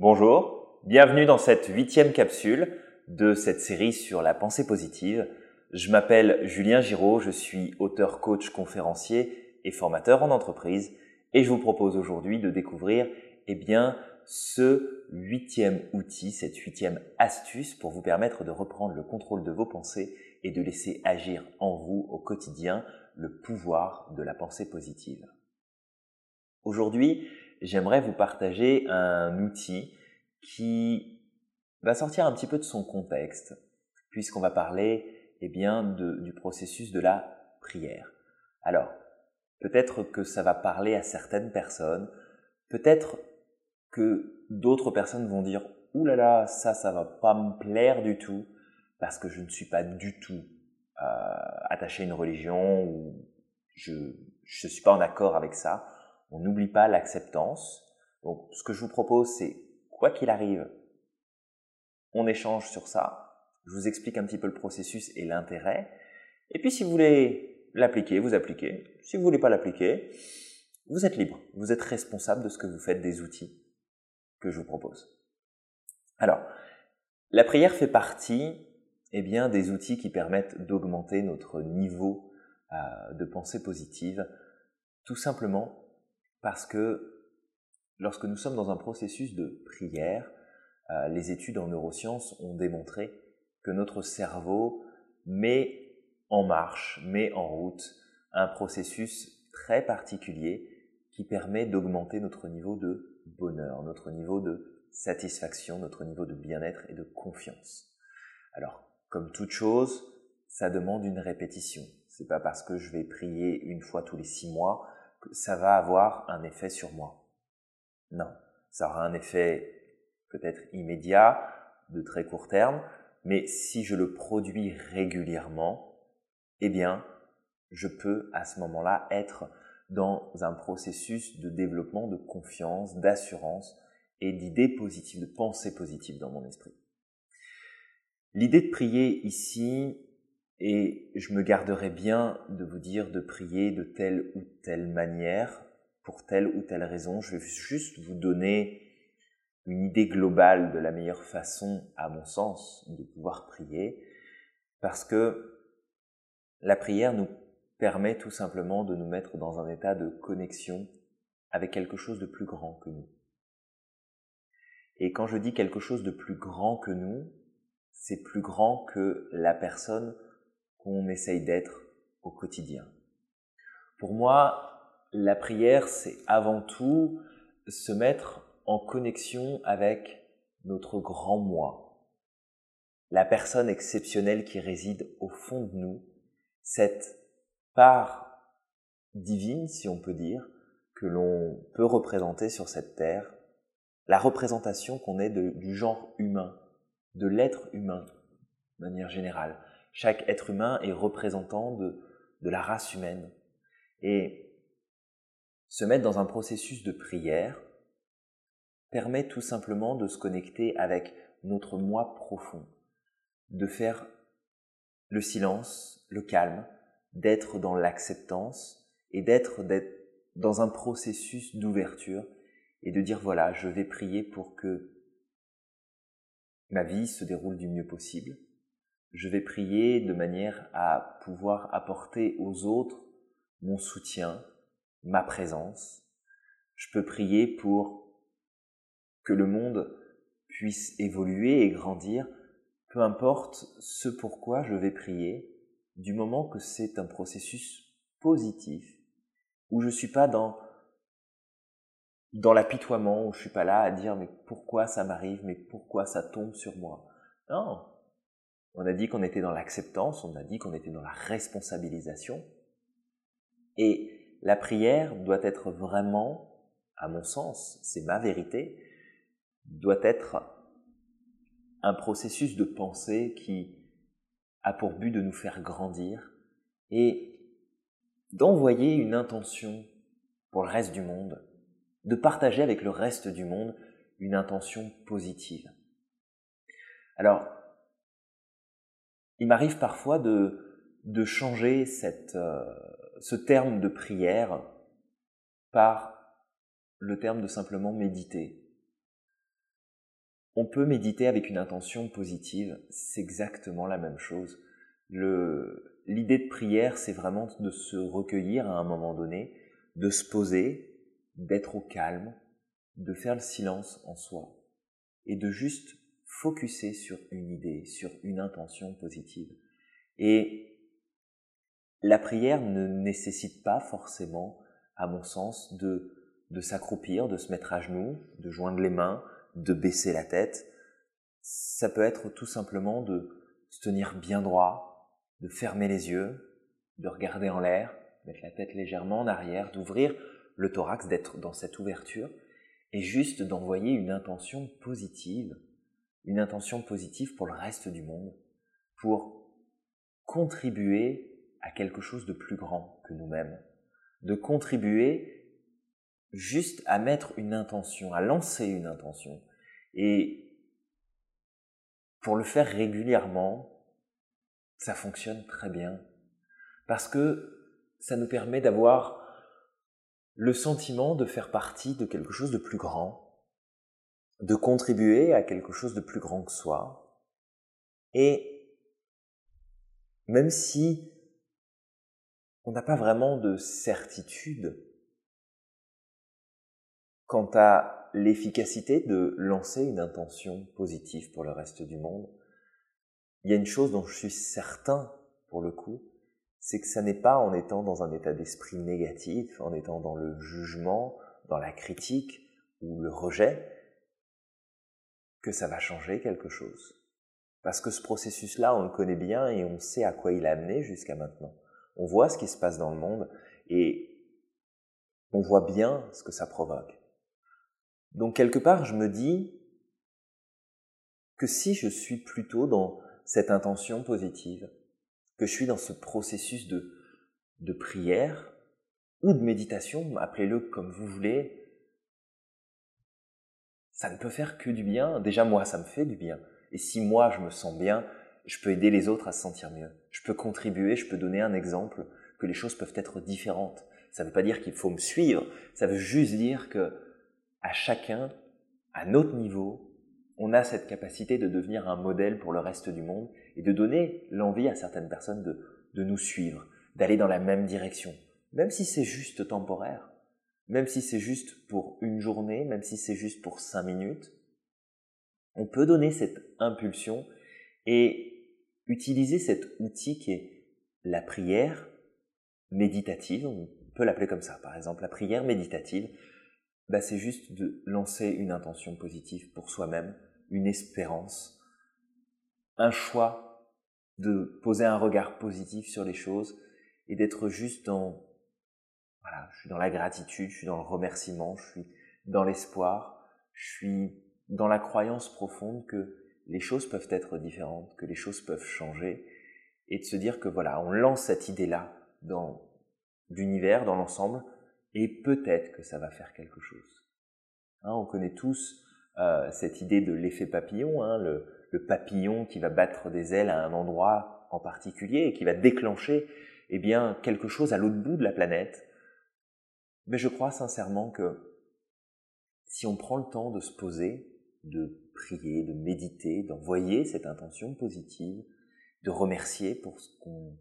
Bonjour, bienvenue dans cette huitième capsule de cette série sur la pensée positive. Je m'appelle Julien Giraud, je suis auteur, coach, conférencier et formateur en entreprise et je vous propose aujourd'hui de découvrir eh bien, ce huitième outil, cette huitième astuce pour vous permettre de reprendre le contrôle de vos pensées et de laisser agir en vous au quotidien le pouvoir de la pensée positive. Aujourd'hui, j'aimerais vous partager un outil qui va sortir un petit peu de son contexte, puisqu'on va parler eh bien, du processus de la prière. Alors, peut-être que ça va parler à certaines personnes, peut-être que d'autres personnes vont dire Ouh là là, ça, ça va pas me plaire du tout, parce que je ne suis pas du tout euh, attaché à une religion ou je ne suis pas en accord avec ça. On n'oublie pas l'acceptance. Donc, ce que je vous propose, c'est quoi qu'il arrive, on échange sur ça. Je vous explique un petit peu le processus et l'intérêt. Et puis, si vous voulez l'appliquer, vous appliquez. Si vous voulez pas l'appliquer, vous êtes libre. Vous êtes responsable de ce que vous faites des outils que je vous propose. Alors, la prière fait partie eh bien, des outils qui permettent d'augmenter notre niveau euh, de pensée positive, tout simplement parce que lorsque nous sommes dans un processus de prière, euh, les études en neurosciences ont démontré que notre cerveau met en marche, met en route un processus très particulier qui permet d'augmenter notre niveau de bonheur, notre niveau de satisfaction, notre niveau de bien-être et de confiance. Alors, comme toute chose, ça demande une répétition. C'est pas parce que je vais prier une fois tous les six mois ça va avoir un effet sur moi. Non, ça aura un effet peut-être immédiat, de très court terme, mais si je le produis régulièrement, eh bien, je peux à ce moment-là être dans un processus de développement de confiance, d'assurance et d'idées positives, de pensées positives dans mon esprit. L'idée de prier ici, et je me garderai bien de vous dire de prier de telle ou telle manière, pour telle ou telle raison. Je vais juste vous donner une idée globale de la meilleure façon, à mon sens, de pouvoir prier, parce que la prière nous permet tout simplement de nous mettre dans un état de connexion avec quelque chose de plus grand que nous. Et quand je dis quelque chose de plus grand que nous, c'est plus grand que la personne qu'on essaye d'être au quotidien. Pour moi, la prière, c'est avant tout se mettre en connexion avec notre grand moi, la personne exceptionnelle qui réside au fond de nous, cette part divine, si on peut dire, que l'on peut représenter sur cette terre, la représentation qu'on est du genre humain, de l'être humain, de manière générale. Chaque être humain est représentant de, la race humaine. Et se mettre dans un processus de prière permet tout simplement de se connecter avec notre moi profond, de faire le silence, le calme, d'être dans l'acceptance et d'être dans un processus d'ouverture et de dire voilà, je vais prier pour que ma vie se déroule du mieux possible, je vais prier de manière à pouvoir apporter aux autres mon soutien, ma présence. Je peux prier pour que le monde puisse évoluer et grandir, peu importe ce pourquoi je vais prier, du moment que c'est un processus positif, où je ne suis pas dans, dans l'apitoiement, où je suis pas là à dire mais pourquoi ça m'arrive, mais pourquoi ça tombe sur moi. Non, on a dit qu'on était dans l'acceptance, on a dit qu'on était dans la responsabilisation. Et la prière doit être vraiment, à mon sens, c'est ma vérité, doit être un processus de pensée qui a pour but de nous faire grandir et d'envoyer une intention pour le reste du monde, de partager avec le reste du monde une intention positive. Alors, il m'arrive parfois de, changer euh, ce terme de prière par le terme de simplement méditer. on peut méditer avec une intention positive, c'est exactement la même chose. L'idée de prière, c'est vraiment de se recueillir à un moment donné, de se poser, d'être au calme, de faire le silence en soi et de juste focuser sur une idée, sur une intention positive. Et la prière ne nécessite pas forcément, à mon sens, de, de s'accroupir, de se mettre à genoux, de joindre les mains, de baisser la tête. Ça peut être tout simplement de se tenir bien droit, de fermer les yeux, de regarder en l'air, mettre la tête légèrement en arrière, d'ouvrir le thorax, d'être dans cette ouverture, et juste d'envoyer une intention positive, une intention positive pour le reste du monde, pour contribuer à quelque chose de plus grand que nous-mêmes, de contribuer juste à mettre une intention, à lancer une intention. Et pour le faire régulièrement, ça fonctionne très bien. Parce que ça nous permet d'avoir le sentiment de faire partie de quelque chose de plus grand, de contribuer à quelque chose de plus grand que soi. Et même si on n'a pas vraiment de certitude quant à l'efficacité de lancer une intention positive pour le reste du monde, il y a une chose dont je suis certain pour le coup, c'est que ça n'est pas en étant dans un état d'esprit négatif, en étant dans le jugement, dans la critique ou le rejet, que ça va changer quelque chose. Parce que ce processus-là, on le connaît bien et on sait à quoi il a amené jusqu'à maintenant. On voit ce qui se passe dans le monde et on voit bien ce que ça provoque. Donc quelque part, je me dis que si je suis plutôt dans cette intention positive, que je suis dans ce processus de, de prière ou de méditation, appelez-le comme vous voulez, ça ne peut faire que du bien. Déjà moi, ça me fait du bien. Et si moi, je me sens bien, je peux aider les autres à se sentir mieux. Je peux contribuer, je peux donner un exemple que les choses peuvent être différentes. Ça ne veut pas dire qu'il faut me suivre, ça veut juste dire que à chacun, à notre niveau, on a cette capacité de devenir un modèle pour le reste du monde et de donner l'envie à certaines personnes de, de nous suivre, d'aller dans la même direction, même si c'est juste temporaire, même si c'est juste pour une journée, même si c'est juste pour cinq minutes. On peut donner cette impulsion et utiliser cet outil qui est la prière méditative, on peut l'appeler comme ça par exemple, la prière méditative, bah, c'est juste de lancer une intention positive pour soi-même, une espérance, un choix de poser un regard positif sur les choses et d'être juste dans, voilà, je suis dans la gratitude, je suis dans le remerciement, je suis dans l'espoir, je suis dans la croyance profonde que les choses peuvent être différentes, que les choses peuvent changer, et de se dire que voilà, on lance cette idée-là dans l'univers, dans l'ensemble, et peut-être que ça va faire quelque chose. Hein, on connaît tous euh, cette idée de l'effet papillon, hein, le, le, papillon qui va battre des ailes à un endroit en particulier et qui va déclencher eh bien quelque chose à l'autre bout de la planète. Mais je crois sincèrement que si on prend le temps de se poser, de prier, de méditer, d'envoyer cette intention positive, de remercier pour ce qu'on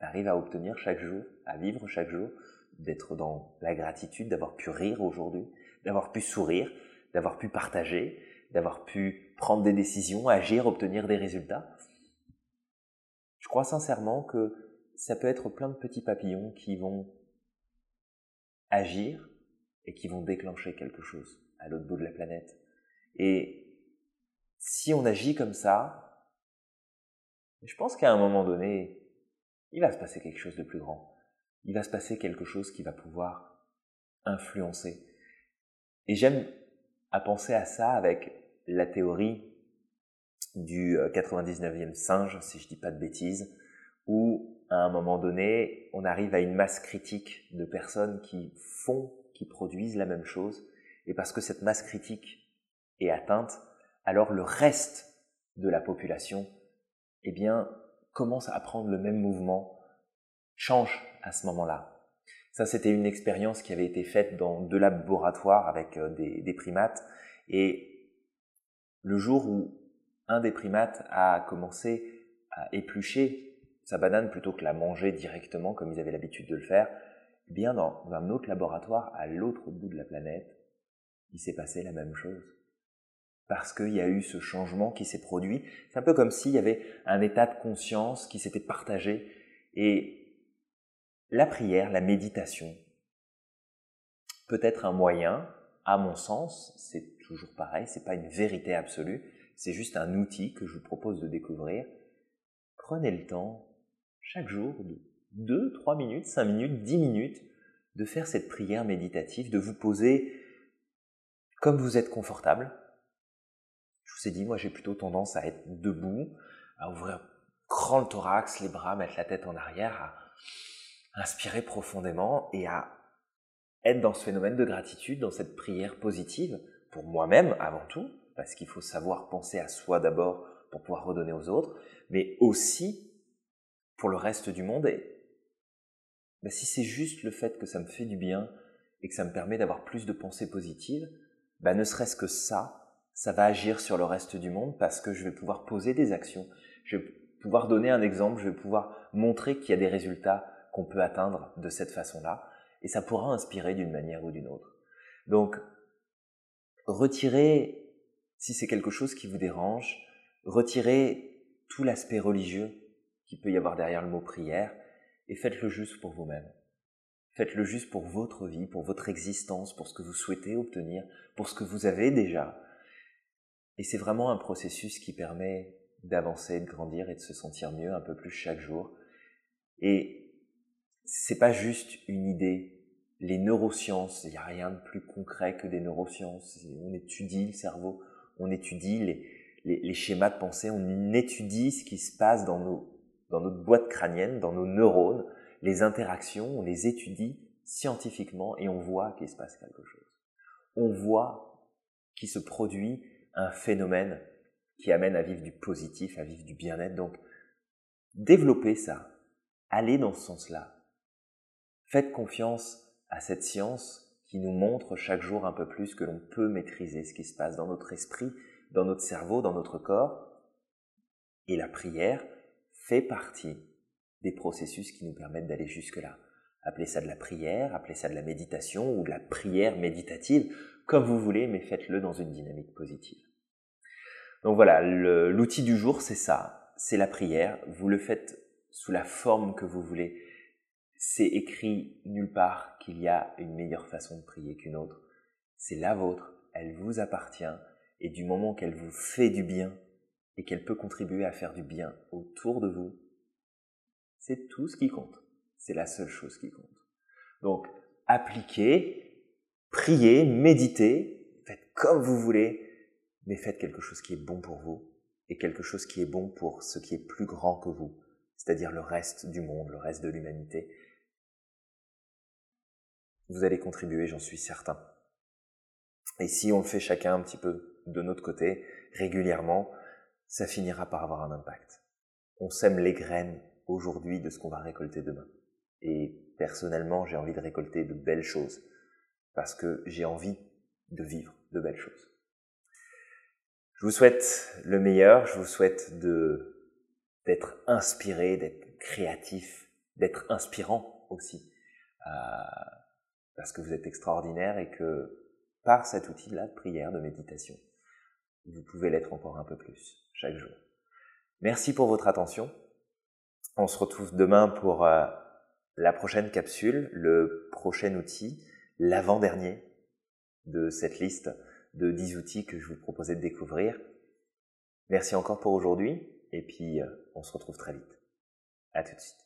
arrive à obtenir chaque jour, à vivre chaque jour, d'être dans la gratitude, d'avoir pu rire aujourd'hui, d'avoir pu sourire, d'avoir pu partager, d'avoir pu prendre des décisions, agir, obtenir des résultats. Je crois sincèrement que ça peut être plein de petits papillons qui vont agir et qui vont déclencher quelque chose à l'autre bout de la planète. Et si on agit comme ça, je pense qu'à un moment donné, il va se passer quelque chose de plus grand. Il va se passer quelque chose qui va pouvoir influencer. Et j'aime à penser à ça avec la théorie du 99e euh, singe, si je dis pas de bêtises, où à un moment donné, on arrive à une masse critique de personnes qui font, qui produisent la même chose, et parce que cette masse critique est atteinte, alors le reste de la population, eh bien, commence à prendre le même mouvement, change à ce moment-là. Ça, c'était une expérience qui avait été faite dans deux laboratoires avec euh, des, des primates, et le jour où un des primates a commencé à éplucher sa banane plutôt que la manger directement comme ils avaient l'habitude de le faire, eh bien dans un autre laboratoire à l'autre bout de la planète, il s'est passé la même chose. Parce qu'il y a eu ce changement qui s'est produit. C'est un peu comme s'il y avait un état de conscience qui s'était partagé. Et la prière, la méditation, peut être un moyen, à mon sens, c'est toujours pareil, c'est pas une vérité absolue, c'est juste un outil que je vous propose de découvrir. Prenez le temps, chaque jour, de 2, 3 minutes, 5 minutes, 10 minutes, de faire cette prière méditative, de vous poser comme vous êtes confortable. Je vous ai dit, moi j'ai plutôt tendance à être debout, à ouvrir grand le thorax, les bras, mettre la tête en arrière, à inspirer profondément et à être dans ce phénomène de gratitude, dans cette prière positive, pour moi-même avant tout, parce qu'il faut savoir penser à soi d'abord pour pouvoir redonner aux autres, mais aussi pour le reste du monde. Et ben, si c'est juste le fait que ça me fait du bien et que ça me permet d'avoir plus de pensées positives, ben, ne serait-ce que ça, ça va agir sur le reste du monde parce que je vais pouvoir poser des actions, je vais pouvoir donner un exemple, je vais pouvoir montrer qu'il y a des résultats qu'on peut atteindre de cette façon-là, et ça pourra inspirer d'une manière ou d'une autre. Donc, retirez, si c'est quelque chose qui vous dérange, retirez tout l'aspect religieux qui peut y avoir derrière le mot prière, et faites-le juste pour vous-même. Faites-le juste pour votre vie, pour votre existence, pour ce que vous souhaitez obtenir, pour ce que vous avez déjà. Et c'est vraiment un processus qui permet d'avancer, de grandir et de se sentir mieux un peu plus chaque jour. Et c'est pas juste une idée. Les neurosciences, il n'y a rien de plus concret que des neurosciences. On étudie le cerveau, on étudie les, les schémas de pensée, on étudie ce qui se passe dans nos dans notre boîte crânienne, dans nos neurones, les interactions, on les étudie scientifiquement et on voit qu'il se passe quelque chose. On voit qu'il se produit un phénomène qui amène à vivre du positif, à vivre du bien-être. Donc, développez ça. Allez dans ce sens-là. Faites confiance à cette science qui nous montre chaque jour un peu plus que l'on peut maîtriser ce qui se passe dans notre esprit, dans notre cerveau, dans notre corps. Et la prière, fait partie des processus qui nous permettent d'aller jusque-là. Appelez ça de la prière, appelez ça de la méditation ou de la prière méditative, comme vous voulez, mais faites-le dans une dynamique positive. Donc voilà, l'outil du jour, c'est ça, c'est la prière. Vous le faites sous la forme que vous voulez. C'est écrit nulle part qu'il y a une meilleure façon de prier qu'une autre. C'est la vôtre, elle vous appartient, et du moment qu'elle vous fait du bien, et qu'elle peut contribuer à faire du bien autour de vous, c'est tout ce qui compte. C'est la seule chose qui compte. Donc, appliquez, priez, méditez, faites comme vous voulez, mais faites quelque chose qui est bon pour vous et quelque chose qui est bon pour ce qui est plus grand que vous, c'est-à-dire le reste du monde, le reste de l'humanité. Vous allez contribuer, j'en suis certain. Et si on le fait chacun un petit peu de notre côté, régulièrement, ça finira par avoir un impact. On sème les graines aujourd'hui de ce qu'on va récolter demain. Et personnellement, j'ai envie de récolter de belles choses parce que j'ai envie de vivre de belles choses. Je vous souhaite le meilleur, je vous souhaite de d'être inspiré, d'être créatif, d'être inspirant aussi, euh, parce que vous êtes extraordinaire et que par cet outil-là de prière, de méditation, vous pouvez l'être encore un peu plus chaque jour. Merci pour votre attention. On se retrouve demain pour euh, la prochaine capsule, le prochain outil, l'avant-dernier de cette liste de 10 outils que je vous proposais de découvrir. Merci encore pour aujourd'hui et puis euh, on se retrouve très vite. À tout de suite.